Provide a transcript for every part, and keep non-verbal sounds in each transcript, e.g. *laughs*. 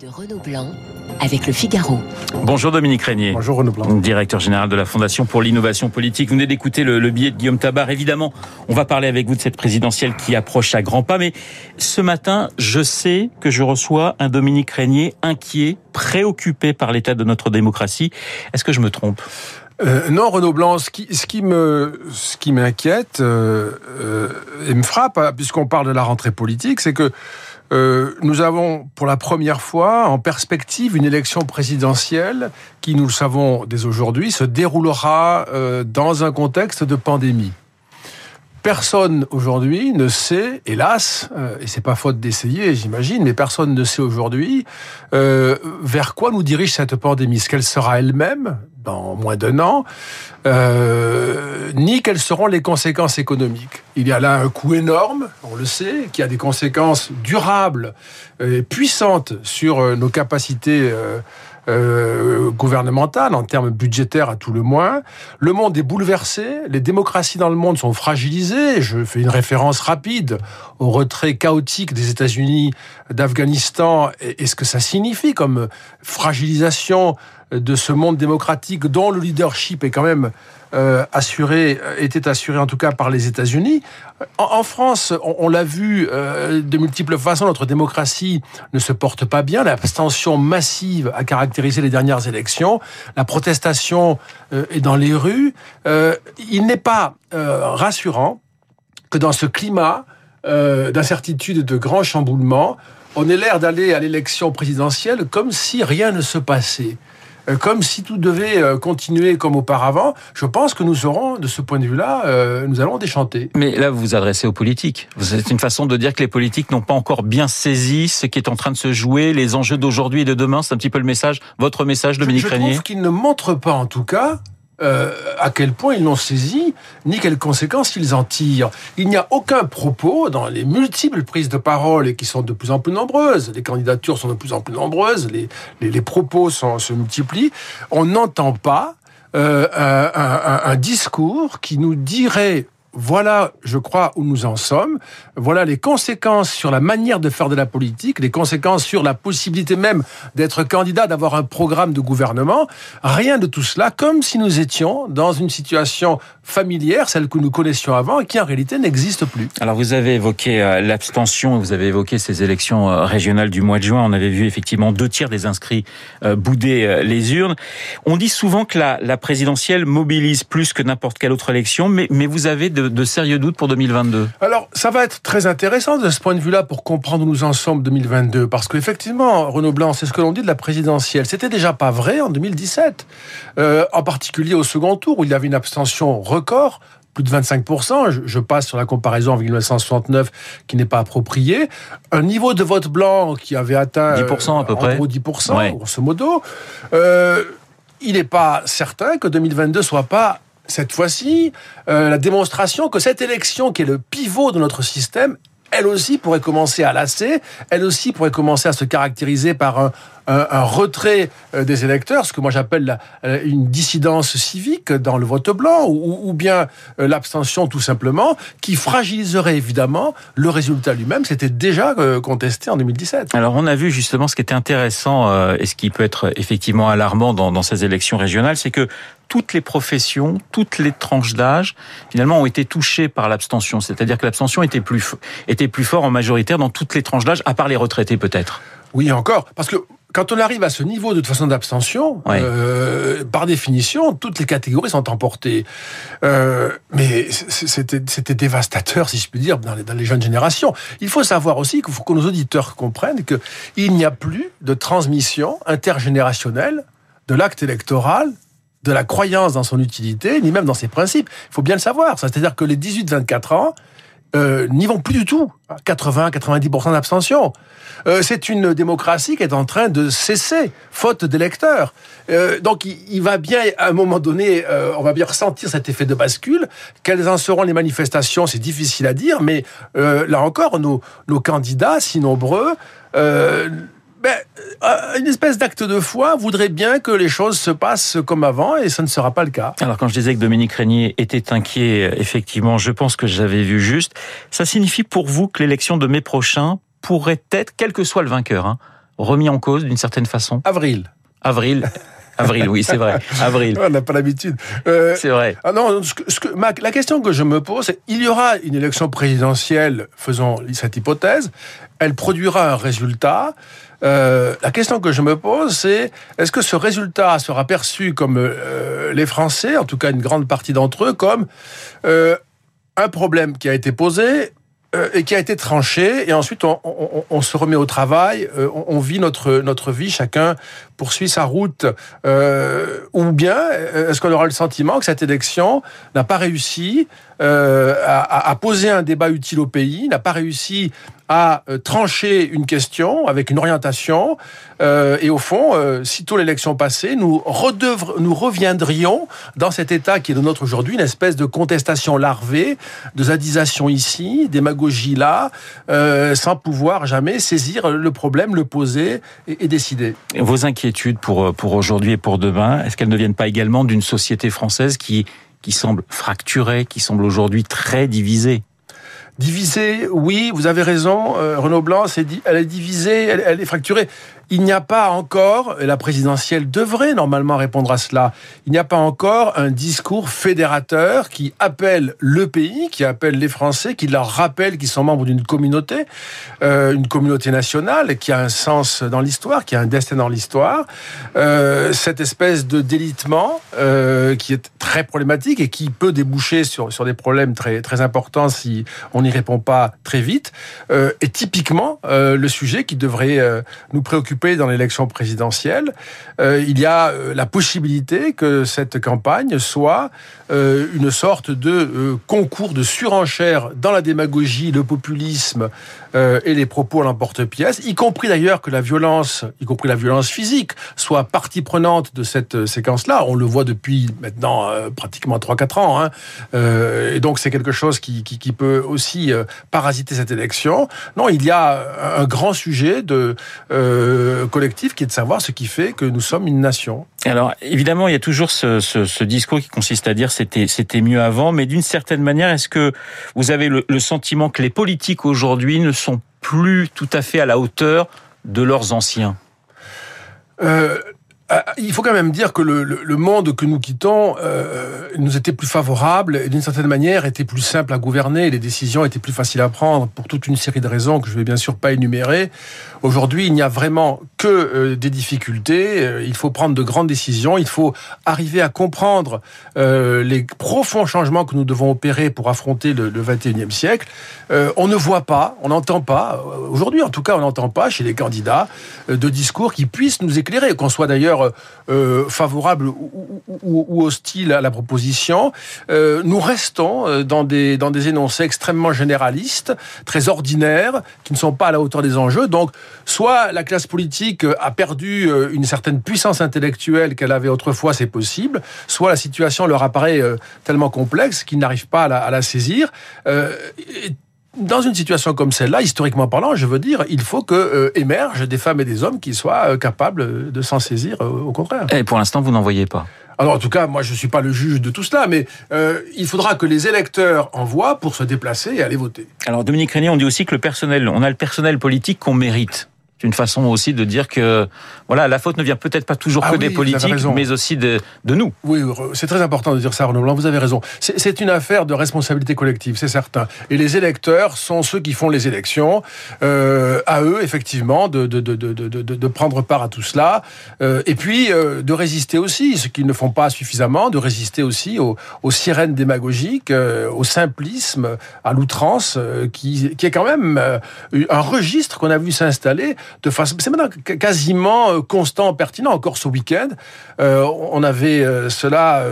de Renaud Blanc avec le Figaro. Bonjour Dominique Régnier. Bonjour Renaud Blanc. Directeur général de la Fondation pour l'innovation politique. Vous venez d'écouter le, le, billet de Guillaume Tabar. Évidemment, on va parler avec vous de cette présidentielle qui approche à grands pas. Mais ce matin, je sais que je reçois un Dominique Régnier inquiet, préoccupé par l'état de notre démocratie. Est-ce que je me trompe? Euh, non, Renaud Blanc, ce qui, me, ce qui m'inquiète euh, euh, et me frappe, hein, puisqu'on parle de la rentrée politique, c'est que euh, nous avons pour la première fois en perspective une élection présidentielle qui, nous le savons dès aujourd'hui, se déroulera dans un contexte de pandémie. Personne aujourd'hui ne sait, hélas, euh, et c'est pas faute d'essayer, j'imagine, mais personne ne sait aujourd'hui euh, vers quoi nous dirige cette pandémie, ce qu'elle sera elle-même dans moins d'un an, euh, ni quelles seront les conséquences économiques? Il y a là un coût énorme, on le sait, qui a des conséquences durables et puissantes sur euh, nos capacités. Euh, euh, gouvernementale, en termes budgétaires à tout le moins. Le monde est bouleversé, les démocraties dans le monde sont fragilisées. Je fais une référence rapide au retrait chaotique des États-Unis d'Afghanistan et, et ce que ça signifie comme fragilisation de ce monde démocratique dont le leadership est quand même euh, assuré, était assuré en tout cas par les États-Unis. En, France, on, l'a vu euh, de multiples façons, notre démocratie ne se porte pas bien. L'abstention massive a caractérisé les dernières élections. La protestation euh, est dans les rues. Euh, il n'est pas euh, rassurant que dans ce climat euh, d'incertitude, de grands chamboulements, on ait l'air d'aller à l'élection présidentielle comme si rien ne se passait. Euh, comme si tout devait euh, continuer comme auparavant, je pense que nous aurons, de ce point de vue-là, euh, nous allons déchanter. Mais là, vous vous adressez aux politiques. C'est une façon de dire que les politiques n'ont pas encore bien saisi ce qui est en train de se jouer, les enjeux d'aujourd'hui et de demain. C'est un petit peu le message, votre message, Dominique Régnier. Je trouve qu'ils ne montrent pas, en tout cas, euh, à quel point ils l'ont saisi, ni quelles conséquences ils en tirent. Il n'y a aucun propos dans les multiples prises de parole et qui sont de plus en plus nombreuses. Les candidatures sont de plus en plus nombreuses, les, les, les propos sont, se multiplient. On n'entend pas euh, un, un, un discours qui nous dirait voilà, je crois, où nous en sommes. Voilà les conséquences sur la manière de faire de la politique, les conséquences sur la possibilité même d'être candidat, d'avoir un programme de gouvernement. Rien de tout cela, comme si nous étions dans une situation familière, celle que nous connaissions avant, et qui en réalité n'existe plus. Alors vous avez évoqué euh, l'abstention, vous avez évoqué ces élections euh, régionales du mois de juin. On avait vu effectivement deux tiers des inscrits euh, bouder les urnes. On dit souvent que la, présidentielle mobilise plus que n'importe quelle autre élection, mais, mais vous avez de, de sérieux doutes pour 2022 Alors, ça va être très intéressant de ce point de vue-là pour comprendre où nous en sommes 2022, parce qu'effectivement, Renaud Blanc, c'est ce que l'on dit de la présidentielle. C'était déjà pas vrai en 2017, euh, en particulier au second tour où il y avait une abstention record plus de 25%, je passe sur la comparaison avec 1969 qui n'est pas approprié, un niveau de vote blanc qui avait atteint 10% à peu près, gros 10%, ouais. grosso modo, euh, il n'est pas certain que 2022 soit pas cette fois-ci euh, la démonstration que cette élection qui est le pivot de notre système elle aussi pourrait commencer à lasser, elle aussi pourrait commencer à se caractériser par un, un, un retrait euh, des électeurs, ce que moi j'appelle euh, une dissidence civique dans le vote blanc, ou, ou bien euh, l'abstention tout simplement, qui fragiliserait évidemment le résultat lui-même. C'était déjà contesté en 2017. Alors on a vu justement ce qui était intéressant et ce qui peut être effectivement alarmant dans, dans ces élections régionales, c'est que toutes les professions, toutes les tranches d'âge, finalement, ont été touchées par l'abstention. C'est-à-dire que l'abstention était plus, était plus fort en majoritaire dans toutes les tranches d'âge, à part les retraités peut-être. Oui, encore. Parce que quand on arrive à ce niveau de toute façon d'abstention, euh, par définition, toutes les catégories sont emportées. Euh, mais c'était dévastateur, si je puis dire, dans les, dans les jeunes générations. Il faut savoir aussi qu'il faut que nos auditeurs comprennent que il n'y a plus de transmission intergénérationnelle de l'acte électoral de la croyance dans son utilité, ni même dans ses principes. Il faut bien le savoir. C'est-à-dire que les 18-24 ans euh, n'y vont plus du tout. 80-90% d'abstention. Euh, c'est une démocratie qui est en train de cesser, faute d'électeurs. Euh, donc il, il, va bien, à un moment donné, euh, on va bien ressentir cet effet de bascule. Quelles en seront les manifestations, c'est difficile à dire, mais euh, là encore, nos, nos candidats, si nombreux, euh, ben, euh, une espèce d'acte de foi voudrait bien que les choses se passent comme avant et ça ne sera pas le cas. Alors quand je disais que Dominique Régnier était inquiet, effectivement, je pense que j'avais vu juste. Ça signifie pour vous que l'élection de mai prochain pourrait être, quel que soit le vainqueur, hein, remis en cause d'une certaine façon? Avril. Avril. Avril, oui, c'est vrai. *laughs* Avril. On n'a pas l'habitude. Euh, c'est vrai. Ah non, ce que, ce que, la question que je me pose, c'est il y aura une élection présidentielle, faisons cette hypothèse, elle produira un résultat. Euh, la question que je me pose, c'est est-ce que ce résultat sera perçu comme euh, les Français, en tout cas une grande partie d'entre eux, comme un problème qui a été posé euh, et qui a été tranché, et ensuite on, se remet au travail, euh, on, on, vit notre, notre vie, chacun poursuit sa route, euh, ou bien est-ce qu'on aura le sentiment que cette élection n'a pas réussi euh, à, poser un débat utile au pays, n'a pas réussi à euh, trancher une question avec une orientation, euh, et au fond, euh, sitôt l'élection passée, nous, reviendrions dans cet état qui est le nôtre aujourd'hui, une espèce de contestation larvée, de zadisation ici, démagogie là, sans pouvoir jamais saisir le problème, le poser et, et décider. Vos inquiétudes pour, pour aujourd'hui et pour demain, est-ce qu'elles ne viennent pas également d'une société française qui, qui semble fracturée, qui semble aujourd'hui très divisée Divisée, oui, vous avez raison, euh, Renaud Blanc, elle est divisée, elle est fracturée il n'y a pas encore, et la présidentielle devrait normalement répondre à cela, il n'y a pas encore un discours fédérateur qui appelle le pays, qui appelle les Français, qui leur rappelle qu'ils sont membres d'une communauté, euh, une communauté nationale, qui a un sens dans l'histoire, qui a un destin dans l'histoire. Euh, cette espèce de délitement euh, qui est très problématique et qui peut déboucher sur, sur des problèmes très, très importants si on n'y répond pas très vite, est typiquement le sujet qui devrait nous préoccuper dans l'élection présidentielle, euh, il y a euh, la possibilité que cette campagne soit euh, une sorte de concours de surenchère dans la démagogie, le populisme euh, et les propos à l'emporte-pièce, y compris d'ailleurs que la violence, y compris la violence physique, soit partie prenante de cette euh, séquence-là. On le voit depuis maintenant euh, pratiquement 3-4 ans. Hein. et donc c'est quelque chose qui, qui, qui, peut aussi parasiter cette élection. Non, il y a un grand sujet de collectif qui est de savoir ce qui fait que nous sommes une nation. Alors évidemment, il y a toujours ce, discours qui consiste à dire c'était c'était mieux avant, mais d'une certaine manière, est-ce que vous avez le, le sentiment que les politiques aujourd'hui ne sont plus tout à fait à la hauteur de leurs anciens? Euh, il faut quand même dire que le, monde que nous quittons euh, nous était plus favorable et d'une certaine manière était plus simple à gouverner. Les décisions étaient plus faciles à prendre pour toute une série de raisons que je vais bien sûr pas énumérer. Aujourd'hui, il n'y a vraiment que euh, des difficultés. Euh, il faut prendre de grandes décisions. Il faut arriver à comprendre euh, les profonds changements que nous devons opérer pour affronter le, le 21e siècle. Euh, on ne voit pas, on n'entend pas, aujourd'hui en tout cas, on n'entend pas chez les candidats euh, de discours qui puissent nous éclairer, qu'on soit d'ailleurs euh, favorable ou, ou, ou, hostile à la proposition. nous restons dans des, dans des énoncés extrêmement généralistes, très ordinaires, qui ne sont pas à la hauteur des enjeux. Donc, soit la classe politique a perdu euh, une certaine puissance intellectuelle qu'elle avait autrefois, c'est possible, soit la situation leur apparaît euh, tellement complexe qu'ils n'arrivent pas à la, saisir. Euh, dans une situation comme celle-là, historiquement parlant, je veux dire, il faut que euh, émergent des femmes et des hommes qui soient euh, capables de s'en saisir, euh, au contraire. Et pour l'instant, vous n'en voyez pas. Alors en tout cas, moi je ne suis pas le juge de tout cela, mais euh, il faudra que les électeurs envoient pour se déplacer et aller voter. Alors Dominique Régnier, on dit aussi que le personnel, on a le personnel politique qu'on mérite une façon aussi de dire que voilà, la faute ne vient peut-être pas toujours ah que oui, des politiques, mais aussi de, de nous. Oui, c'est très important de dire ça, Renaud Blanc, vous avez raison. C'est une affaire de responsabilité collective, c'est certain. Et les électeurs sont ceux qui font les élections. Euh, à eux, effectivement, de, de, de, de, de, de prendre part à tout cela. Euh, et puis, euh, de résister aussi, ce qu'ils ne font pas suffisamment, de résister aussi aux, aux sirènes démagogiques, euh, au simplisme, à l'outrance, euh, qui, qui est quand même euh, un registre qu'on a vu s'installer de façon, c'est maintenant quasiment euh, constant, pertinent. Encore ce week-end, euh, on avait euh, cela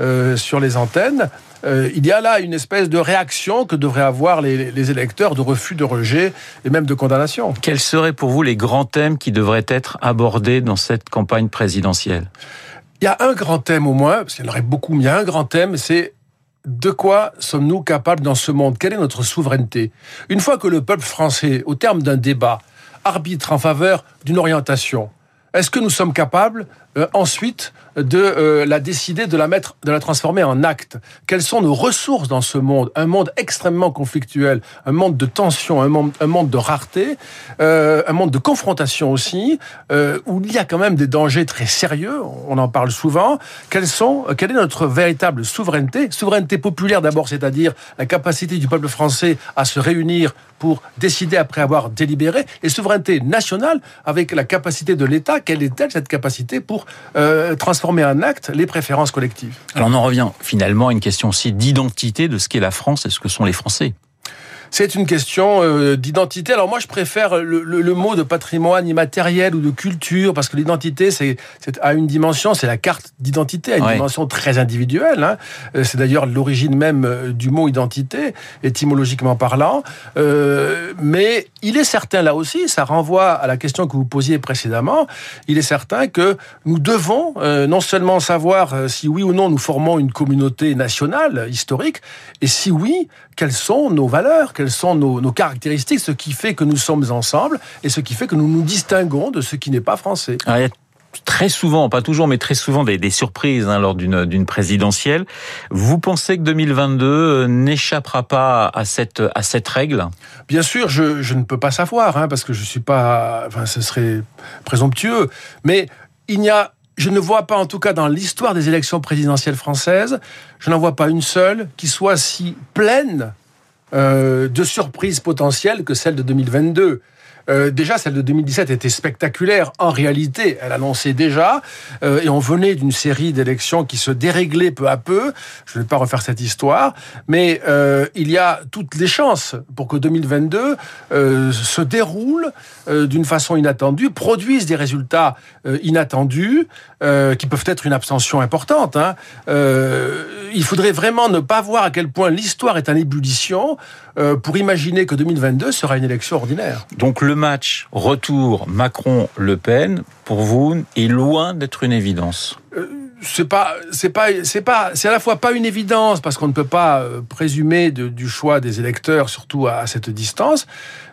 euh, sur les antennes. Euh, il y a là une espèce de réaction que devraient avoir les, les, électeurs de refus, de rejet et même de condamnation. Quels seraient pour vous les grands thèmes qui devraient être abordés dans cette campagne présidentielle? Il y a un grand thème au moins, parce qu'il y en aurait beaucoup, mais il y a un grand thème, c'est de quoi sommes-nous capables dans ce monde? Quelle est notre souveraineté? Une fois que le peuple français, au terme d'un débat, arbitre en faveur d'une orientation. Est-ce que nous sommes capables euh, ensuite de euh, la décider, de la mettre, de la transformer en acte. Quelles sont nos ressources dans ce monde? Un monde extrêmement conflictuel, un monde de tension, un monde, un monde de rareté, euh, un monde de confrontation aussi, où il y a quand même des dangers très sérieux. On en parle souvent. Quelles sont Quelle est notre véritable souveraineté? Souveraineté populaire d'abord, c'est-à-dire la capacité du peuple français à se réunir pour décider après avoir délibéré, et souveraineté nationale avec la capacité de l'État. Quelle est-elle cette capacité pour euh, transformer en acte les préférences collectives Alors on en revient finalement à une question aussi d'identité de ce qu'est la France et ce que sont les Français. C'est une question euh, d'identité. Alors moi, je préfère le, le, le, mot de patrimoine immatériel ou de culture, parce que l'identité, c'est à une dimension, c'est la carte d'identité, à une ouais. dimension très individuelle. Hein. Euh, c'est d'ailleurs l'origine même euh, du mot identité, étymologiquement parlant. Euh, mais il est certain, là aussi, ça renvoie à la question que vous posiez précédemment, il est certain que nous devons euh, non seulement savoir si oui ou non nous formons une communauté nationale, historique, et si oui, quelles sont nos valeurs, quelles sont nos, nos, caractéristiques, ce qui fait que nous sommes ensemble et ce qui fait que nous nous distinguons de ce qui n'est pas français. Ah, il y a très souvent, pas toujours, mais très souvent des, des surprises hein, lors d'une présidentielle. Vous pensez que 2022 n'échappera pas à cette, à cette règle? Bien sûr, je, je, ne peux pas savoir, hein, parce que je suis pas... Enfin, ce serait présomptueux. Mais il n'y a je ne vois pas, en tout cas dans l'histoire des élections présidentielles françaises, je n'en vois pas une seule qui soit si pleine euh, de surprises potentielles que celle de 2022. Euh, déjà, celle de 2017 était spectaculaire. En réalité, elle annonçait déjà, euh, et on venait d'une série d'élections qui se déréglaient peu à peu. Je ne vais pas refaire cette histoire, mais euh, il y a toutes les chances pour que 2022 euh, se déroule d'une façon inattendue, produise des résultats inattendus, qui peuvent être une abstention importante. Hein. il faudrait vraiment ne pas voir à quel point l'histoire est en ébullition pour imaginer que 2022 sera une élection ordinaire. Le match retour Macron-Le Pen, pour vous, est loin d'être une évidence c'est pas c'est pas c'est pas c'est à la fois pas une évidence parce qu'on ne peut pas présumer de, du choix des électeurs surtout à, cette distance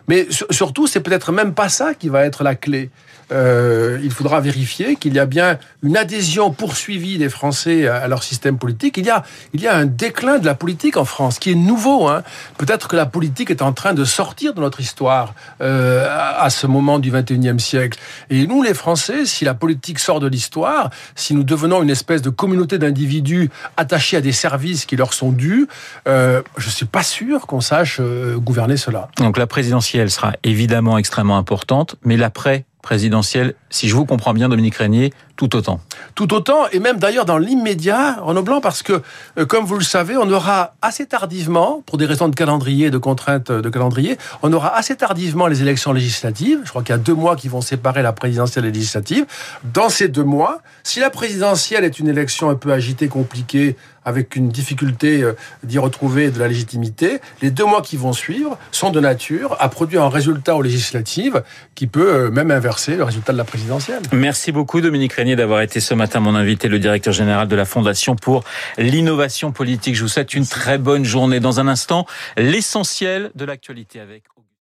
mais surtout c'est peut-être même pas ça qui va être la clé euh, il faudra vérifier qu'il y a bien une adhésion poursuivie des Français à leur système politique. Il y a, il y a un déclin de la politique en France qui est nouveau. Hein. Peut-être que la politique est en train de sortir de notre histoire euh, à ce moment du 21e siècle. Et nous, les Français, si la politique sort de l'histoire, si nous devenons une espèce de communauté d'individus attachés à des services qui leur sont dus, euh, je suis pas sûr qu'on sache euh, gouverner cela. Donc la présidentielle sera évidemment extrêmement importante, mais l'après présidentielle, si je vous comprends bien, Dominique Régnier, tout autant. Tout autant, et même d'ailleurs dans l'immédiat, Renaud Blanc, parce que, euh, comme vous le savez, on aura assez tardivement, pour des raisons de calendrier, de contraintes de calendrier, on aura assez tardivement les élections législatives. Je crois qu'il y a deux mois qui vont séparer la présidentielle et les législatives. Dans ces deux mois, si la présidentielle est une élection un peu agitée, compliquée, avec une difficulté euh, d'y retrouver de la légitimité, les deux mois qui vont suivre sont de nature à produire un résultat aux législatives qui peut euh, même inverser le résultat de la présidentielle. Merci beaucoup Dominique Régnier d'avoir été ce matin mon invité, le directeur général de la Fondation pour l'innovation politique. Je vous souhaite une très bonne journée. Dans un instant, l'essentiel de l'actualité avec